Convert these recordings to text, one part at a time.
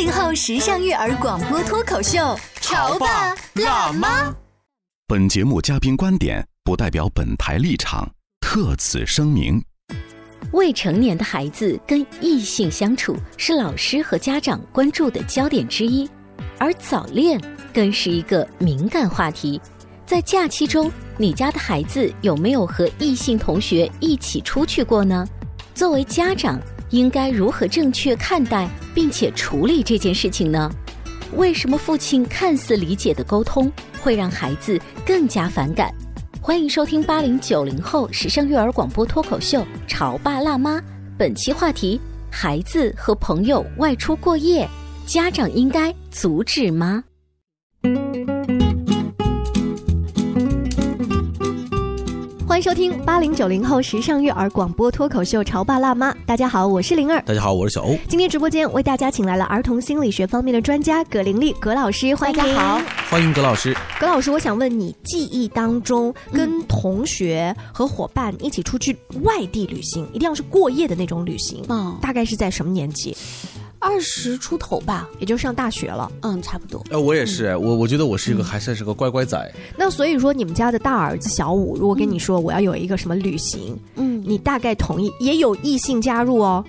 八零后时尚育儿广播脱口秀，潮爸辣妈。本节目嘉宾观点不代表本台立场，特此声明。未成年的孩子跟异性相处是老师和家长关注的焦点之一，而早恋更是一个敏感话题。在假期中，你家的孩子有没有和异性同学一起出去过呢？作为家长，应该如何正确看待并且处理这件事情呢？为什么父亲看似理解的沟通会让孩子更加反感？欢迎收听八零九零后时尚育儿广播脱口秀《潮爸辣妈》，本期话题：孩子和朋友外出过夜，家长应该阻止吗？欢迎收听八零九零后时尚育儿广播脱口秀《潮爸辣妈》。大家好，我是灵儿。大家好，我是小欧。今天直播间为大家请来了儿童心理学方面的专家葛玲丽葛老师，欢迎。大家好，欢迎葛老师。葛老师，我想问你，记忆当中跟同学和伙伴一起出去外地旅行，一定要是过夜的那种旅行，嗯大概是在什么年纪？二十出头吧，也就上大学了。嗯，差不多。呃，我也是，我我觉得我是一个还算是个乖乖仔。那所以说，你们家的大儿子小五，如果跟你说我要有一个什么旅行，嗯，你大概同意？也有异性加入哦。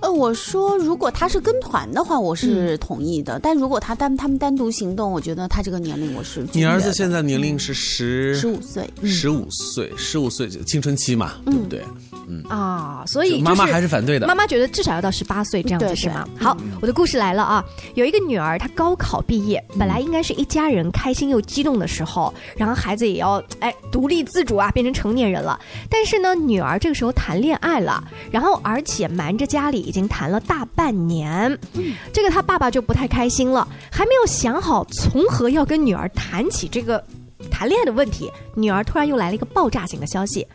呃，我说如果他是跟团的话，我是同意的。但如果他单他们单独行动，我觉得他这个年龄我是你儿子现在年龄是十十五岁，十五岁，十五岁青春期嘛，对不对？嗯啊，所以、就是、妈妈还是反对的。妈妈觉得至少要到十八岁这样子是吗？好，我的故事来了啊！有一个女儿，她高考毕业，本来应该是一家人开心又激动的时候，然后孩子也要哎独立自主啊，变成成年人了。但是呢，女儿这个时候谈恋爱了，然后而且瞒着家里已经谈了大半年，这个她爸爸就不太开心了，还没有想好从何要跟女儿谈起这个谈恋爱的问题，女儿突然又来了一个爆炸性的消息。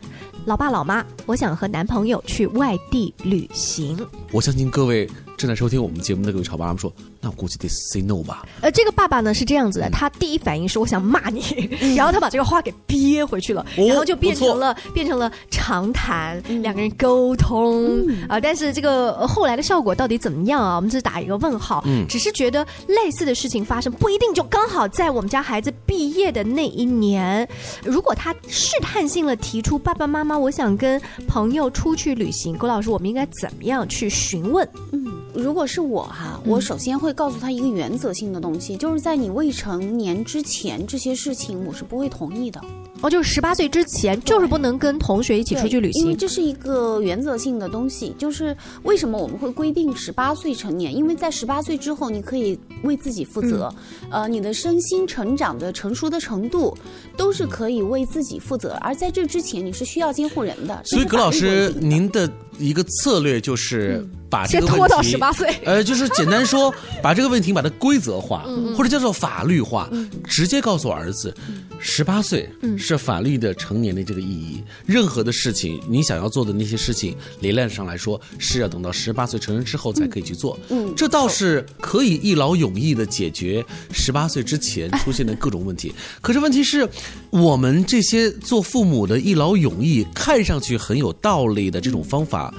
老爸老妈，我想和男朋友去外地旅行。我相信各位正在收听我们节目的各位潮爸辣妈说，那我估计得 say no 吧。呃，这个爸爸呢是这样子的，他第一反应是我想骂你，然后他把这个话给憋回去了，哦然后就变成了变成了长谈，两个人沟通啊、但是这个呃后来的效果到底怎么样啊？我们只是打一个问号。嗯只是觉得类似的事情发生不一定就刚好在我们家孩子毕业的那一年。如果他试探性的提出爸爸妈妈，我想跟朋友出去旅行，郭老师，我们应该怎么样去询问？嗯，如果是我哈，我首先会告诉他一个原则性的东西，就是在你未成年之前，这些事情我是不会同意的。哦，就是十八岁之前，就是不能跟同学一起出去旅行。因为这是一个原则性的东西。就是为什么我们会规定十八岁成年？因为在十八岁之后，你可以为自己负责，嗯呃，你的身心成长的成熟的程度都是可以为自己负责。而在这之前，你是需要监护人的。所以葛老师，您的一个策略就是把这先个问题拖到18岁呃，就是简单说，把这个问题把它规则化，嗯或者叫做法律化，直接告诉儿子，十八岁嗯是法律的成年的这个意义。任何的事情，你想要做的那些事情，理论上来说是要等到十八岁成人之后才可以去做。嗯这倒是可以一劳永逸的解决十八岁之前出现的各种问题。可是问题是，我们这些做父母的一劳永逸，看上去很有道理的这种方法，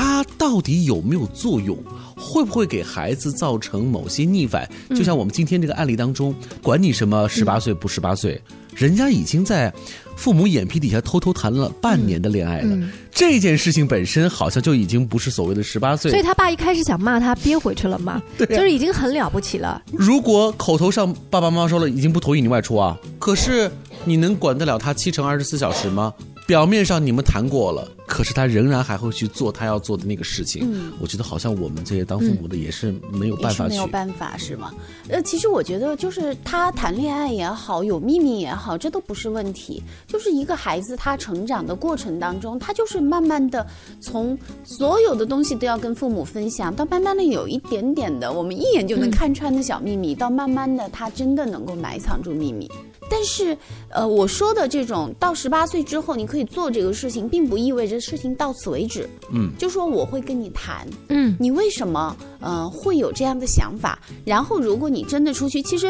它到底有没有作用？会不会给孩子造成某些逆反？就像我们今天这个案例当中，管你什么十八岁不十八岁，人家已经在父母眼皮底下偷偷谈了半年的恋爱了。这件事情本身好像就已经不是所谓的十八岁所以他爸一开始想骂他，憋回去了嘛，就是已经很了不起了。如果口头上爸爸妈妈说了已经不同意你外出啊，可是你能管得了他七乘二十四小时吗？表面上你们谈过了，可是他仍然还会去做他要做的那个事情。嗯我觉得好像我们这些当父母的也是没有办法没有办法是吗？呃，其实我觉得就是他谈恋爱也好，有秘密也好，这都不是问题。就是一个孩子他成长的过程当中，他就是慢慢的从所有的东西都要跟父母分享，到慢慢的有一点点的我们一眼就能看穿的小秘密，到慢慢的他真的能够埋藏住秘密。但是，呃，我说的这种到十八岁之后你可以做这个事情，并不意味着事情到此为止。嗯，就说我会跟你谈，嗯你为什么呃会有这样的想法？然后，如果你真的出去，其实。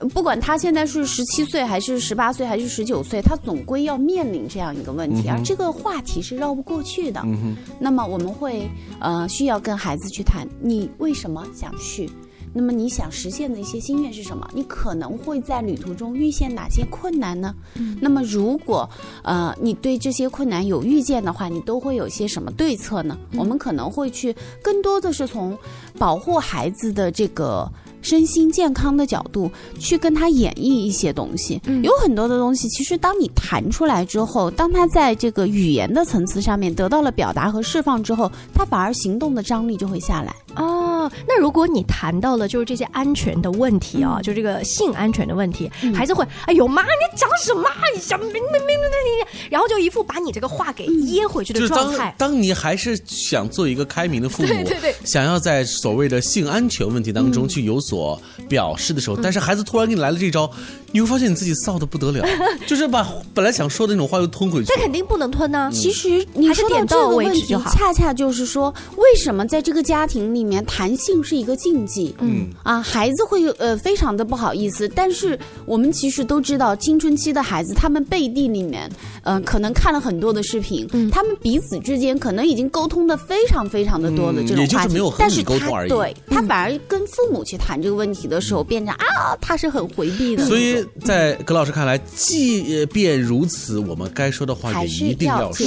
呃不管他现在是十七岁还是十八岁还是十九岁，他总归要面临这样一个问题，而这个话题是绕不过去的。嗯那么我们会呃需要跟孩子去谈，你为什么想去？那么你想实现的一些心愿是什么？你可能会在旅途中遇见哪些困难呢？那么如果呃你对这些困难有预见的话，你都会有些什么对策呢？我们可能会去更多的是从保护孩子的这个。身心健康的角度去跟他演绎一些东西，有很多的东西，其实当你谈出来之后，当他在这个语言的层次上面得到了表达和释放之后，他反而行动的张力就会下来。哦，那如果你谈到了就是这些安全的问题嗯啊，就这个性安全的问题，孩子会哎呦妈，你讲什么？你想明明明明明明，然后就一副把你这个话给噎回去的就是当状态。当你还是想做一个开明的父母，对对对想要在所谓的性安全问题当中去有所表示的时候，但是孩子突然给你来了这一招，你会发现你自己臊的不得了，就是把本来想说的那种话又吞回去那。肯定不能吞呐、其实你说到这个问题恰恰就是说，为什么在这个家庭里面谈性是一个禁忌？嗯啊，孩子会呃非常的不好意思，但是我们其实都知道，青春期的孩子他们背地里面，嗯、可能看了很多的视频，嗯他们彼此之间可能已经沟通的非常非常的多的嗯也就是这种话题，没有和你但是沟通而已他对他反而跟父母去谈这个问题的时候，变成啊，他是很回避的，所以在葛老师看来，即便如此，我们该说的话也一定要说。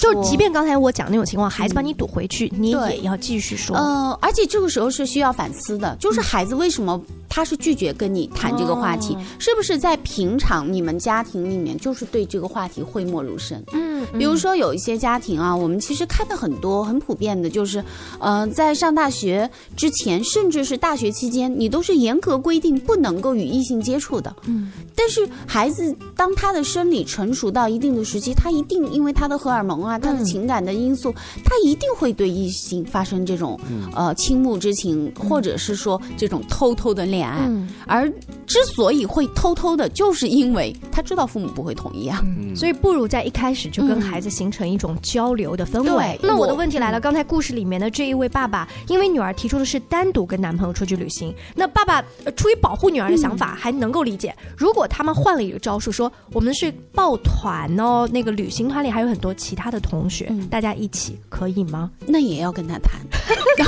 就即便刚才我讲那种情况，孩子把你堵回去，你也要继续说。呃，而且这个时候是需要反思的，就是孩子为什么他是拒绝跟你谈这个话题，哦是不是在平常你们家庭里面就是对这个话题讳莫如深？嗯，比如说有一些家庭啊，我们其实看到很多，很普遍的，就是，呃，在上大学之前，甚至是大学期间，你都是严格规定不能够与异性接触的。嗯，但是孩子当他的生理成熟到一定的时期，他一定因为他的荷尔蒙啊，他的情感的因素，他一定会对异性发生这种、呃倾慕之情，或者是说这种偷偷的恋爱。嗯而之所以会偷偷的，就是因为他知道父母不会同意啊。所以不如在一开始就跟嗯孩子形成一种交流的氛围。对那我的问题来了，刚才故事里面的这一位爸爸，因为女儿提出的是单独跟男朋友出去旅行，那爸爸、呃出于保护女儿的想法还能够理解。如果他们换了一个招数，说我们是抱团哦，那个旅行团里还有很多其他的同学，嗯大家一起可以吗？那也要跟他谈，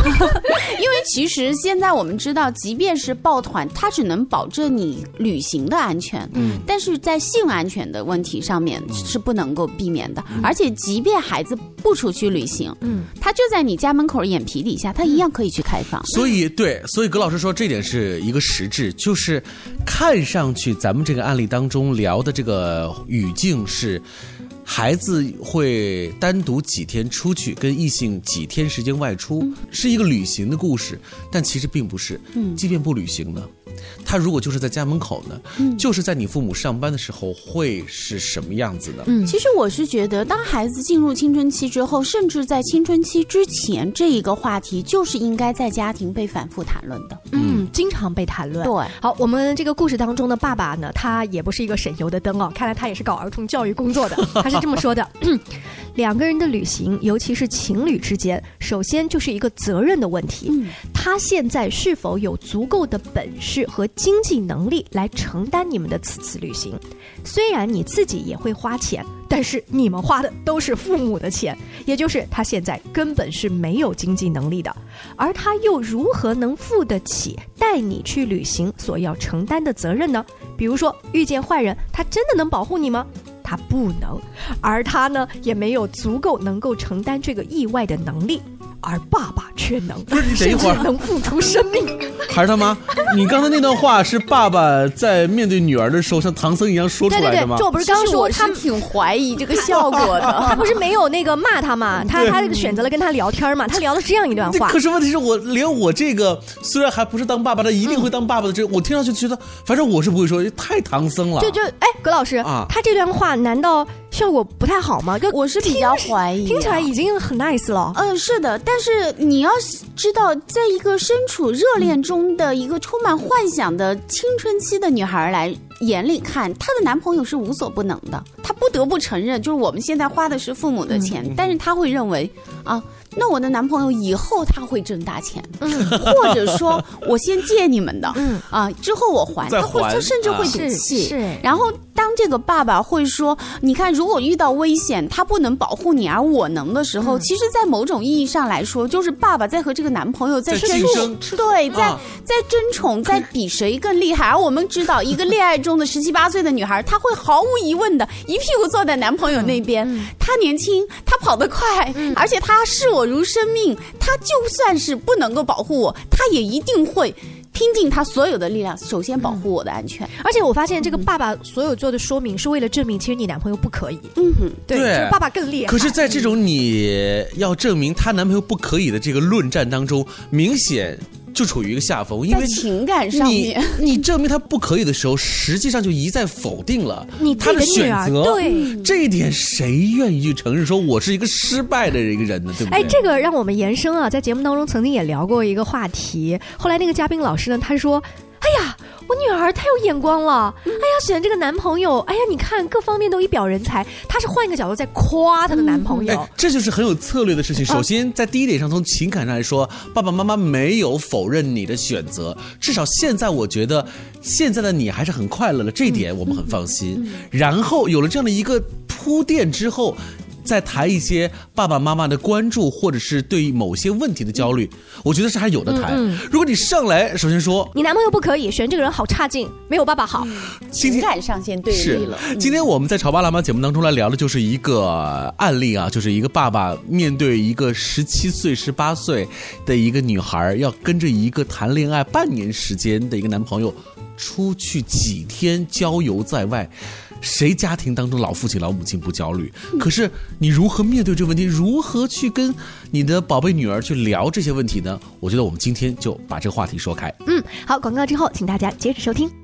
因为其实现在我们知道，即便是抱团，他只能保证你旅行的安全，嗯，但是在性安全的问题上面是不能够避免的。而且，即便孩子不出去旅行，嗯，他就在你家门口眼皮底下，他一样可以去开放。所以，对，所以葛老师说这点是一个实质，就是看上去咱们这个案例当中聊的这个语境是。孩子会单独几天出去，跟异性几天时间外出，是一个旅行的故事，但其实并不是。嗯即便不旅行呢，他如果就是在家门口呢，就是在你父母上班的时候，会是什么样子呢？嗯其实我是觉得，当孩子进入青春期之后，甚至在青春期之前，这一个话题就是应该在家庭被反复谈论的。嗯，经常被谈论。对，好，我们这个故事当中的爸爸呢，他也不是一个省油的灯哦，看来他也是搞儿童教育工作的。他是这么说的：两个人的旅行，尤其是情侣之间，首先就是一个责任的问题。嗯他现在是否有足够的本事和经济能力来承担你们的此次旅行？虽然你自己也会花钱，但是你们花的都是父母的钱，也就是他现在根本是没有经济能力的，而他又如何能付得起带你去旅行所要承担的责任呢？比如说遇见坏人，他真的能保护你吗？他不能，而他呢也没有足够能够承担这个意外的能力。而爸爸却能，不是你等一会儿甚至能付出生命。还是他妈，你刚才那段话是爸爸在面对女儿的时候像唐僧一样说出对对对来的吗？，这我不是刚说他挺怀疑这个效果的。他不是没有那个骂他嘛？他对他选择了跟他聊天嘛？他聊的是这样一段话可。是问题是我连我这个虽然还不是当爸爸，但一定会当爸爸的这，我听上去觉得，反正我是不会说，太唐僧了。就就哎，葛老师，啊他这段话难道效果不太好吗？跟我是比较怀疑啊，听起来已经很 nice 了。嗯，是的，但是你要知道，在一个身处热恋中的一个充满幻想的青春期的女孩来眼里看，她的男朋友是无所不能的。她不得不承认，就是我们现在花的是父母的钱，但是她会认为啊。那我的男朋友以后他会挣大钱，或者说 我先借你们的，嗯。啊，之后我还，再他会他甚至会赌气，是。然后当这个爸爸会说：“你看，如果遇到危险，他不能保护你，而我能的时嗯。候，其实，在某种意义上来说，就是爸爸在和这个男朋友在在争。宠对，在、啊。在争宠，在比谁更厉害。而我们知道，一个恋爱中的十七八岁的女孩，她会毫无疑问的一屁股坐在男朋友那边。嗯。她年轻，她跑得快，而且她是我如生命。他就算是不能够保护我，他也一定会。”拼尽他所有的力量，首先保护我的安全。而且我发现这个爸爸所有做的说明是为了证明，其实你男朋友不可以。嗯哼，对，对就是爸爸更厉害。可是，在这种你要证明她男朋友不可以的这个论战当中，明显就处于一个下风，因为情感上你面。你证明他不可以的时候，实际上就一再否定了你他的选择。对这一点谁愿意去承认？说我是一个失败的一个人呢？对不对？哎，这个让我们延伸啊，在节目当中曾经也聊过一个话题。后来那个嘉宾老师呢，他说：“哎呀，我女儿太有眼光了，哎呀，选这个男朋友，哎呀，你看各方面都一表人才。”她是换一个角度在夸她的男朋友。哎，这就是很有策略的事情。首先，在第一点上，从情感上来说，爸爸妈妈没有否认你的选择，至少现在我觉得，现在的你还是很快乐的，这一点我们很放心。然后有了这样的一个铺垫之后。再谈一些爸爸妈妈的关注，或者是对某些问题的焦虑，我觉得是还有的谈。如果你上来首先说你男朋友不可以选这个人，好差劲，没有爸爸好。情感上先对立了。嗯今天我们在《潮爸辣妈》节目当中来聊的就是一个案例啊，就是一个爸爸面对一个十七岁、十八岁的一个女孩，要跟着一个谈恋爱半年时间的一个男朋友出去几天郊游在外。谁家庭当中老父亲、老母亲不焦虑？可是你如何面对这个问题？如何去跟你的宝贝女儿去聊这些问题呢？我觉得我们今天就把这个话题说开。嗯，好，广告之后，请大家接着收听。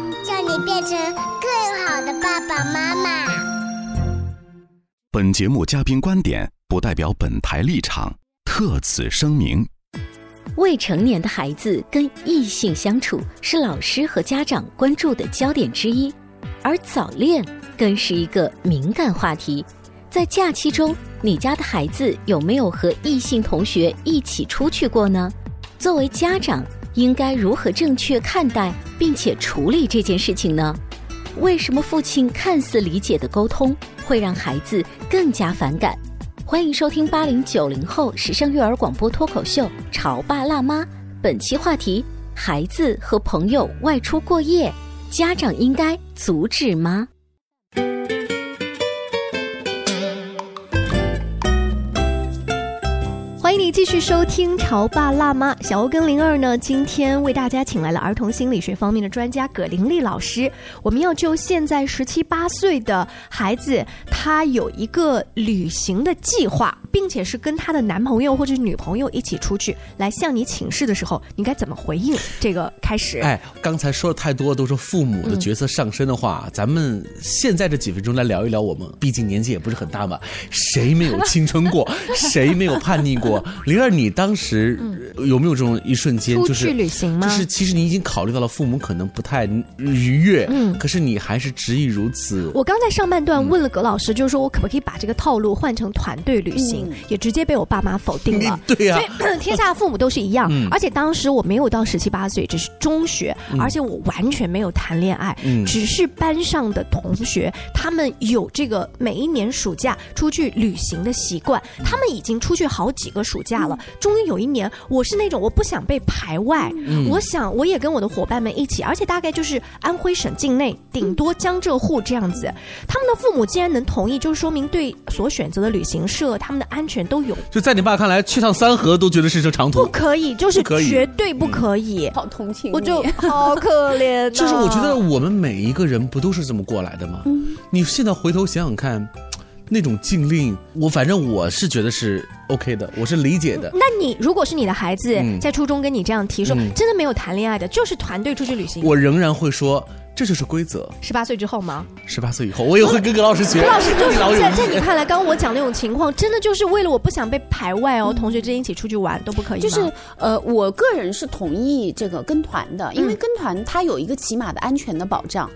你变成更好的爸爸妈妈。本节目嘉宾观点不代表本台立场，特此声明。未成年的孩子跟异性相处是老师和家长关注的焦点之一，而早恋更是一个敏感话题。在假期中，你家的孩子有没有和异性同学一起出去过呢？作为家长，应该如何正确看待并且处理这件事情呢？为什么父亲看似理解的沟通会让孩子更加反感？欢迎收听八零九零后时尚育儿广播脱口秀《潮爸辣妈》，本期话题：孩子和朋友外出过夜，家长应该阻止吗？你继续收听《潮爸辣妈》，小欧跟灵儿呢，今天为大家请来了儿童心理学方面的专家葛玲丽老师。我们要就现在十七八岁的孩子，他有一个旅行的计划，并且是跟她的男朋友或者是女朋友一起出去来向你请示的时候，你该怎么回应？这个开始，哎，刚才说的太多都是父母的角色上升的话，咱们现在这几分钟来聊一聊我们，毕竟年纪也不是很大嘛，谁没有青春过，谁没有叛逆过？灵儿，你当时有没有这种一瞬间，出就是去旅行吗？就是其实你已经考虑到了父母可能不太愉悦，嗯。可是你还是执意如此。我刚在上半段问了葛老师，就是说我可不可以把这个套路换成团队旅行，也直接被我爸妈否定了。对呀。所以天下父母都是一样，嗯。而且当时我没有到十七八岁，只是中学，嗯。而且我完全没有谈恋爱，嗯。只是班上的同学，他们有这个每一年暑假出去旅行的习惯，他们已经出去好几个暑假了。终于有一年，我是那种我不想被排外，嗯。我想我也跟我的伙伴们一起，而且大概就是安徽省境内，顶多江浙沪这样子。他们的父母既然能同意，就说明对所选择的旅行社他们的安全都有就在你爸看来，去趟三河都觉得是这长途不。可以，就是绝对不可以。好同情我就好可怜、啊。就是我觉得我们每一个人不都是这么过来的吗？你现在回头想想看，那种禁令，我反正我是觉得是 OK 的，我是理解的。那你如果是你的孩子、嗯在初中跟你这样提说，嗯真的没有谈恋爱的，就是团队出去旅行。我仍然会说，这就是规则。十八岁之后吗？十八岁以后，我也会跟葛老师学。葛老师就是在在你。看来，刚刚我讲那种情况，真的就是为了我不想被排外哦，同学之间一起出去玩都不可以？就是呃，我个人是同意这个跟团的，嗯因为跟团它有一个起码的安全的保障。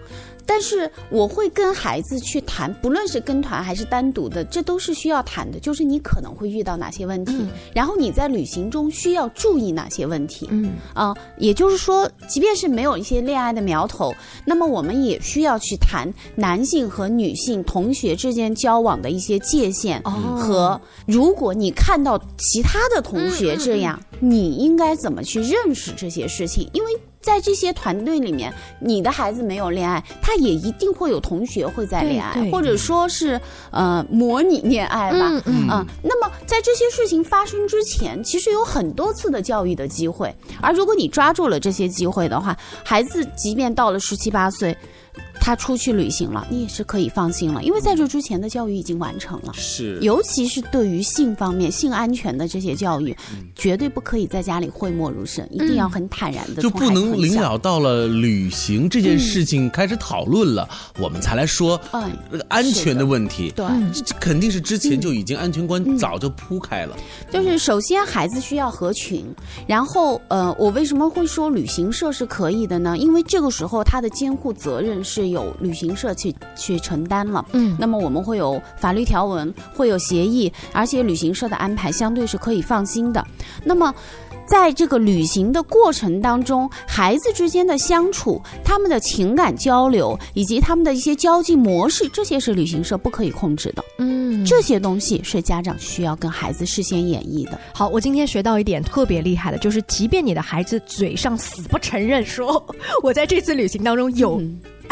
但是我会跟孩子去谈，不论是跟团还是单独的，这都是需要谈的。就是你可能会遇到哪些问题，嗯然后你在旅行中需要注意哪些问题。嗯啊、也就是说，即便是没有一些恋爱的苗头，那么我们也需要去谈男性和女性同学之间交往的一些界限，哦和如果你看到其他的同学这样，你应该怎么去认识这些事情？因为在这些团队里面，你的孩子没有恋爱，他也一定会有同学会在恋爱或者说是呃模拟恋爱吧，嗯嗯啊那么在这些事情发生之前，其实有很多次的教育的机会，而如果你抓住了这些机会的话，孩子即便到了十七八岁。他出去旅行了，你也是可以放心了，因为在这之前的教育已经完成了。是。尤其是对于性方面、性安全的这些教育，绝对不可以在家里讳莫如深，一定要很坦然的，就不能临了到了旅行这件事情开始讨论了，我们才来说哎那个安全的问题。对。这这肯定是之前就已经安全观早就铺开了。就是首先孩子需要合群，然后呃，我为什么会说旅行社是可以的呢？因为这个时候他的监护责任是由旅行社去去承担了。嗯那么我们会有法律条文，会有协议，而且旅行社的安排相对是可以放心的。那么。在这个旅行的过程当中，孩子之间的相处、他们的情感交流以及他们的一些交际模式，这些是旅行社不可以控制的。嗯，这些东西是家长需要跟孩子事先演绎的。好，我今天学到一点特别厉害的，就是即便你的孩子嘴上死不承认说我在这次旅行当中有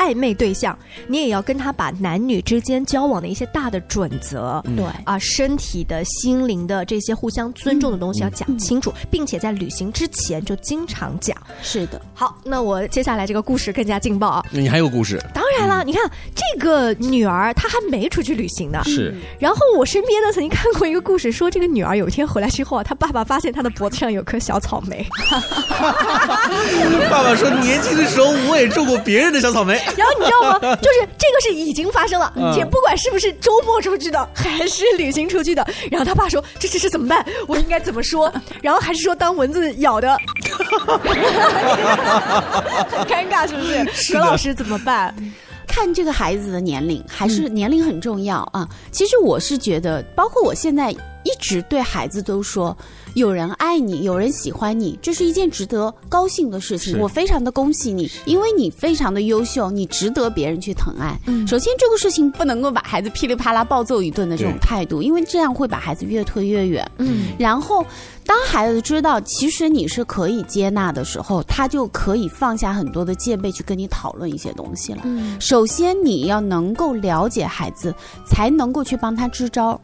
暧昧对象，你也要跟他把男女之间交往的一些大的准则，嗯对啊，身体的、心灵的这些互相尊重的东西要讲清楚，并且在旅行之前就经常讲。是的，好，那我接下来这个故事更加劲爆啊！你还有故事？当然了，你看这个女儿她还没出去旅行呢，是然后我身边呢曾经看过一个故事，说这个女儿有一天回来之后啊，她爸爸发现她的脖子上有颗小草莓，爸爸说，年轻的时候我也种过别人的小草莓。然后你知道吗？就是这个是已经发生了，嗯且不管是不是周末出去的，还是旅行出去的。然后他爸说：“这这这怎么办？我应该怎么说？”然后还是说当蚊子咬的，很 尴尬，是不是？是的葛老师怎么办？看这个孩子的年龄，还是年龄很重要啊。其实我是觉得，包括我现在一直对孩子都说，有人爱你，有人喜欢你，这是一件值得高兴的事情。我非常的恭喜你，因为你非常的优秀，你值得别人去疼爱。嗯首先，这个事情不能够把孩子噼里啪啦暴揍一顿的这种态度，因为这样会把孩子越推越远。嗯然后，当孩子知道其实你是可以接纳的时候，他就可以放下很多的戒备去跟你讨论一些东西了。嗯首先你要能够了解孩子，才能够去帮他支招。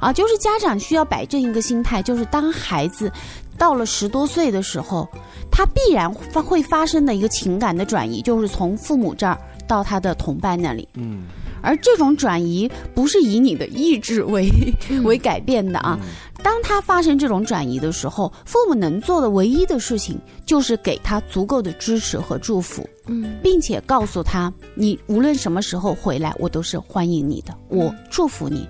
啊，就是家长需要摆正一个心态，就是当孩子到了十多岁的时候，他必然发会发生的一个情感的转移，就是从父母这儿到他的同伴那里。嗯，而这种转移不是以你的意志为、为改变的啊。当他发生这种转移的时候，父母能做的唯一的事情就是给他足够的支持和祝福，嗯，并且告诉他，你无论什么时候回来，我都是欢迎你的，我祝福你。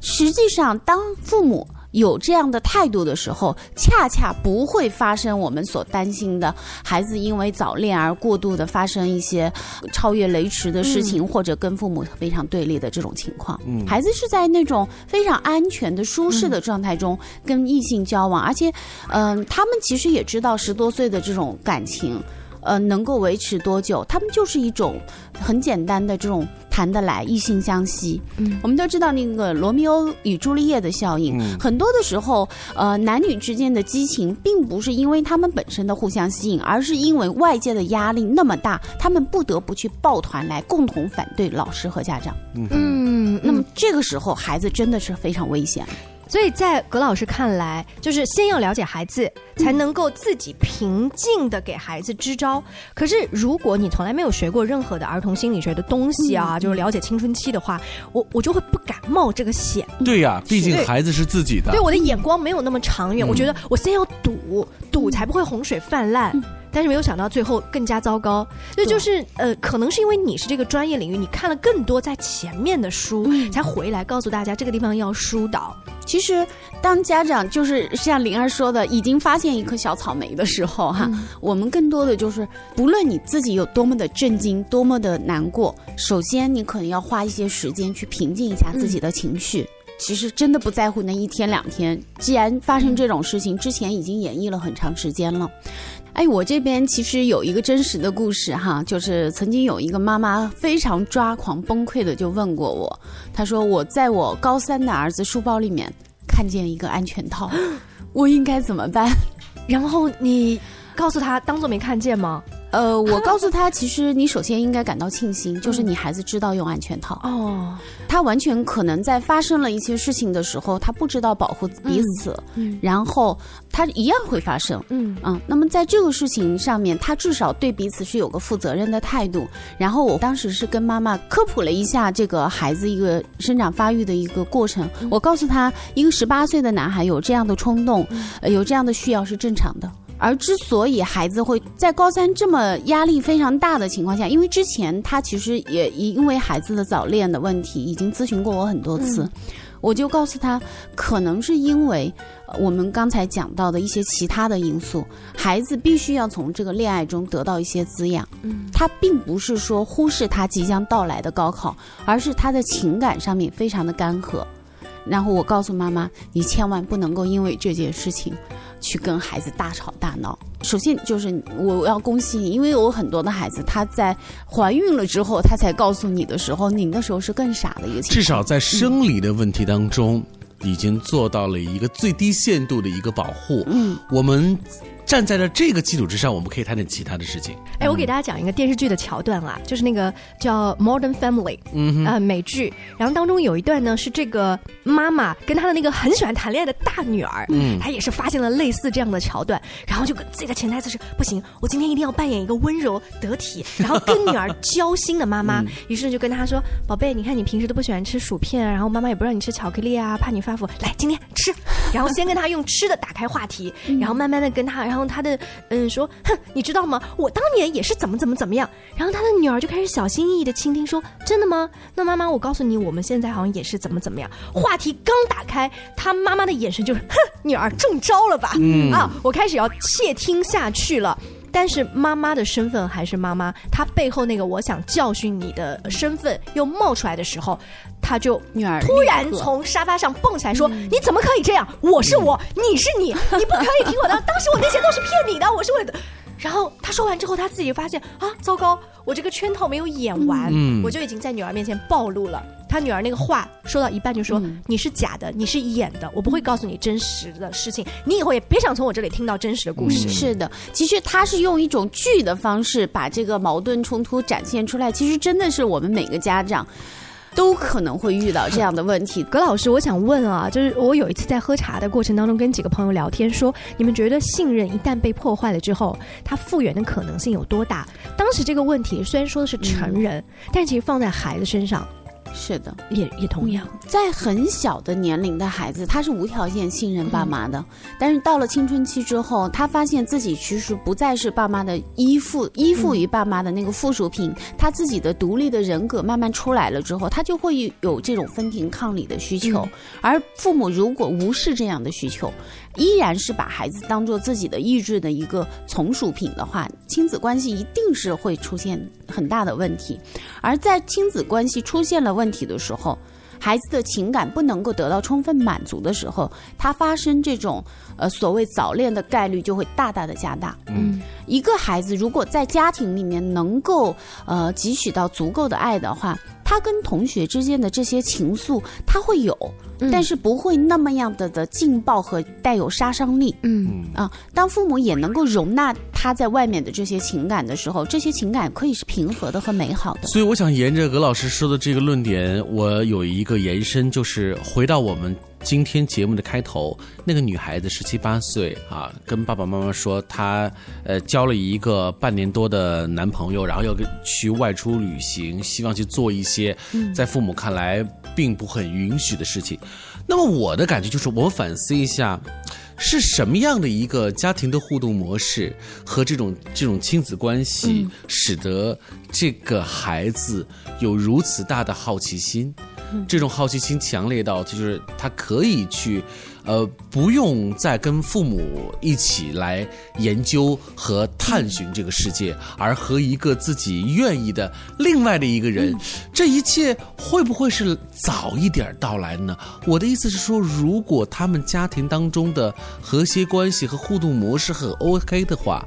实际上，当父母有这样的态度的时候，恰恰不会发生我们所担心的孩子因为早恋而过度的发生一些超越雷池的事情，嗯或者跟父母非常对立的这种情况。嗯孩子是在那种非常安全的、舒适的状态中跟异性交往，而且，嗯、他们其实也知道十多岁的这种感情。呃，能够维持多久？他们就是一种很简单的这种谈得来、异性相吸。嗯我们都知道那个罗密欧与朱丽叶的效应，嗯很多的时候，呃，男女之间的激情并不是因为他们本身的互相吸引，而是因为外界的压力那么大，他们不得不去抱团来共同反对老师和家长。嗯，那么这个时候，孩子真的是非常危险。所以在葛老师看来，就是先要了解孩子，才能够自己平静的给孩子支招。可是如果你从来没有学过任何的儿童心理学的东西啊，就是了解青春期的话，我我就会不敢冒这个险。对呀、毕竟孩子是自己的对。我的眼光没有那么长远，嗯我觉得我先要赌，赌才不会洪水泛滥。但是没有想到最后更加糟糕，这就是呃，可能是因为你是这个专业领域，你看了更多在前面的书，才回来告诉大家这个地方要疏导。其实，当家长就是像灵儿说的，已经发现一颗小草莓的时候，哈，我们更多的就是，不论你自己有多么的震惊，多么的难过，首先你可能要花一些时间去平静一下自己的情绪。其实真的不在乎那一天两天，既然发生这种事情，之前已经演绎了很长时间了。哎，我这边其实有一个真实的故事哈，就是曾经有一个妈妈非常抓狂崩溃的就问过我，她说我在我高三的儿子书包里面看见一个安全套，我应该怎么办？然后你告诉他当做没看见吗？呃，我 告诉他，其实你首先应该感到庆幸，就是你孩子知道用安全套。哦，他完全可能在发生了一些事情的时候，他不知道保护彼此，嗯然后他一样会发生。嗯嗯，那么在这个事情上面，他至少对彼此是有个负责任的态度。然后我当时是跟妈妈科普了一下这个孩子一个生长发育的一个过程。我告诉他，一个十八岁的男孩有这样的冲动，呃，有这样的需要是正常的。而之所以孩子会在高三这么压力非常大的情况下，因为之前他其实也因为孩子的早恋的问题，已经咨询过我很多次。我就告诉他，可能是因为呃我们刚才讲到的一些其他的因素，孩子必须要从这个恋爱中得到一些滋养。嗯，他并不是说忽视他即将到来的高考，而是他的情感上面非常的干涸。然后我告诉妈妈，你千万不能够因为这件事情去跟孩子大吵大闹。首先就是我要恭喜你，因为有很多的孩子他在怀孕了之后，他才告诉你的时候，你那时候是更傻的一个情况。至少在生理的问题当中，已经做到了一个最低限度的一个保护。嗯，我们站在了这个基础之上，我们可以谈点其他的事情。哎，我给大家讲一个电视剧的桥段啊，就是那个叫《Modern Family》，嗯呃，美剧。然后当中有一段呢，是这个妈妈跟她的那个很喜欢谈恋爱的大女儿，嗯她也是发现了类似这样的桥段，然后就跟自己的潜台词是：不行，我今天一定要扮演一个温柔得体，然后跟女儿交心的妈妈。于是就跟她说：宝贝，你看你平时都不喜欢吃薯片，然后妈妈也不让你吃巧克力啊，怕你发福，来今天吃。然后先跟她用吃的打开话题，然后慢慢的跟她，然后她的嗯说，哼，你知道吗？我当年也是怎么怎么怎么样。然后他的女儿就开始小心翼翼的倾听，说：真的吗？那妈妈，我告诉你，我们现在好像也是怎么怎么样。话题刚打开，他妈妈的眼神就是，哼，女儿中招了吧？嗯啊，我开始要窃听下去了。但是妈妈的身份还是妈妈，她背后那个我想教训你的身份又冒出来的时候，她就女儿突然从沙发上蹦起来说：“你怎么可以这样？我是我，你是你，你不可以听我的。当时我那些都是骗你的，我是为了。”然后她说完之后，她自己发现啊，糟糕，我这个圈套没有演完，嗯我就已经在女儿面前暴露了。他女儿那个话说到一半就说：“你是假的，你是演的，我不会告诉你真实的事情，你以后也别想从我这里听到真实的故事。是的，其实他是用一种剧的方式把这个矛盾冲突展现出来。其实真的是我们每个家长都可能会遇到这样的问题。葛老师，我想问啊，就是我有一次在喝茶的过程当中，跟几个朋友聊天说，你们觉得信任一旦被破坏了之后，它复原的可能性有多大？当时这个问题虽然说的是成人，但其实放在孩子身上。是的，也也同样，在很小的年龄的孩子，他是无条件信任爸妈的。但是到了青春期之后，他发现自己其实不再是爸妈的依附，依附于爸妈的那个附属品。他自己的独立的人格慢慢出来了之后，他就会有这种分庭抗礼的需求。而父母如果无视这样的需求，依然是把孩子当做自己的意志的一个从属品的话，亲子关系一定是会出现很大的问题。而在亲子关系出现了问题的时候，孩子的情感不能够得到充分满足的时候，他发生这种呃所谓早恋的概率就会大大的加大。嗯，一个孩子如果在家庭里面能够呃汲取到足够的爱的话。他跟同学之间的这些情愫，他会有，但是不会那么样的的劲爆和带有杀伤力。嗯啊，当父母也能够容纳他在外面的这些情感的时候，这些情感可以是平和的和美好的。所以，我想沿着葛老师说的这个论点，我有一个延伸，就是回到我们。今天节目的开头，那个女孩子十七八岁啊，跟爸爸妈妈说她呃交了一个半年多的男朋友，然后要跟去外出旅行，希望去做一些在父母看来并不很允许的事情。那么我的感觉就是，我反思一下，是什么样的一个家庭的互动模式和这种这种亲子关系，使得这个孩子有如此大的好奇心？这种好奇心强烈到，就是他可以去，呃，不用再跟父母一起来研究和探寻这个世界，而和一个自己愿意的另外的一个人，这一切会不会是早一点到来呢？我的意思是说，如果他们家庭当中的和谐关系和互动模式很 OK 的话。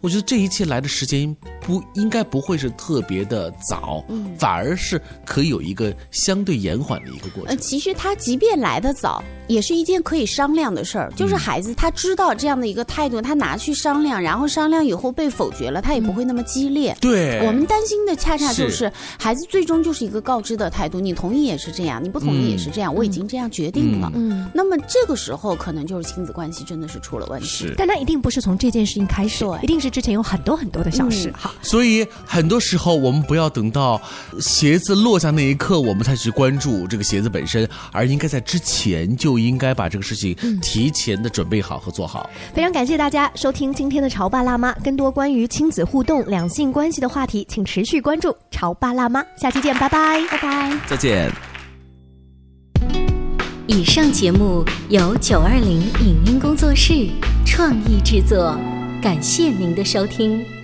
我觉得这一切来的时间不应该不会是特别的早，反而是可以有一个相对延缓的一个过程。呃，其实他即便来的早，也是一件可以商量的事儿。就是孩子他知道这样的一个态度，他拿去商量，然后商量以后被否决了，他也不会那么激烈。对，我们担心的恰恰就是孩子最终就是一个告知的态度，你同意也是这样，你不同意也是这样，我已经这样决定了。嗯，那么这个时候可能就是亲子关系真的是出了问题。是，但他一定不是从这件事情开始，一定。是之前有很多很多的小事哈，所以很多时候我们不要等到鞋子落下那一刻，我们才去关注这个鞋子本身，而应该在之前就应该把这个事情提前的准备好和做好。非常感谢大家收听今天的潮爸辣妈，更多关于亲子互动、两性关系的话题，请持续关注潮爸辣妈，下期见，拜拜，拜拜，再见。以上节目由九二零影音工作室创意制作。感谢您的收听。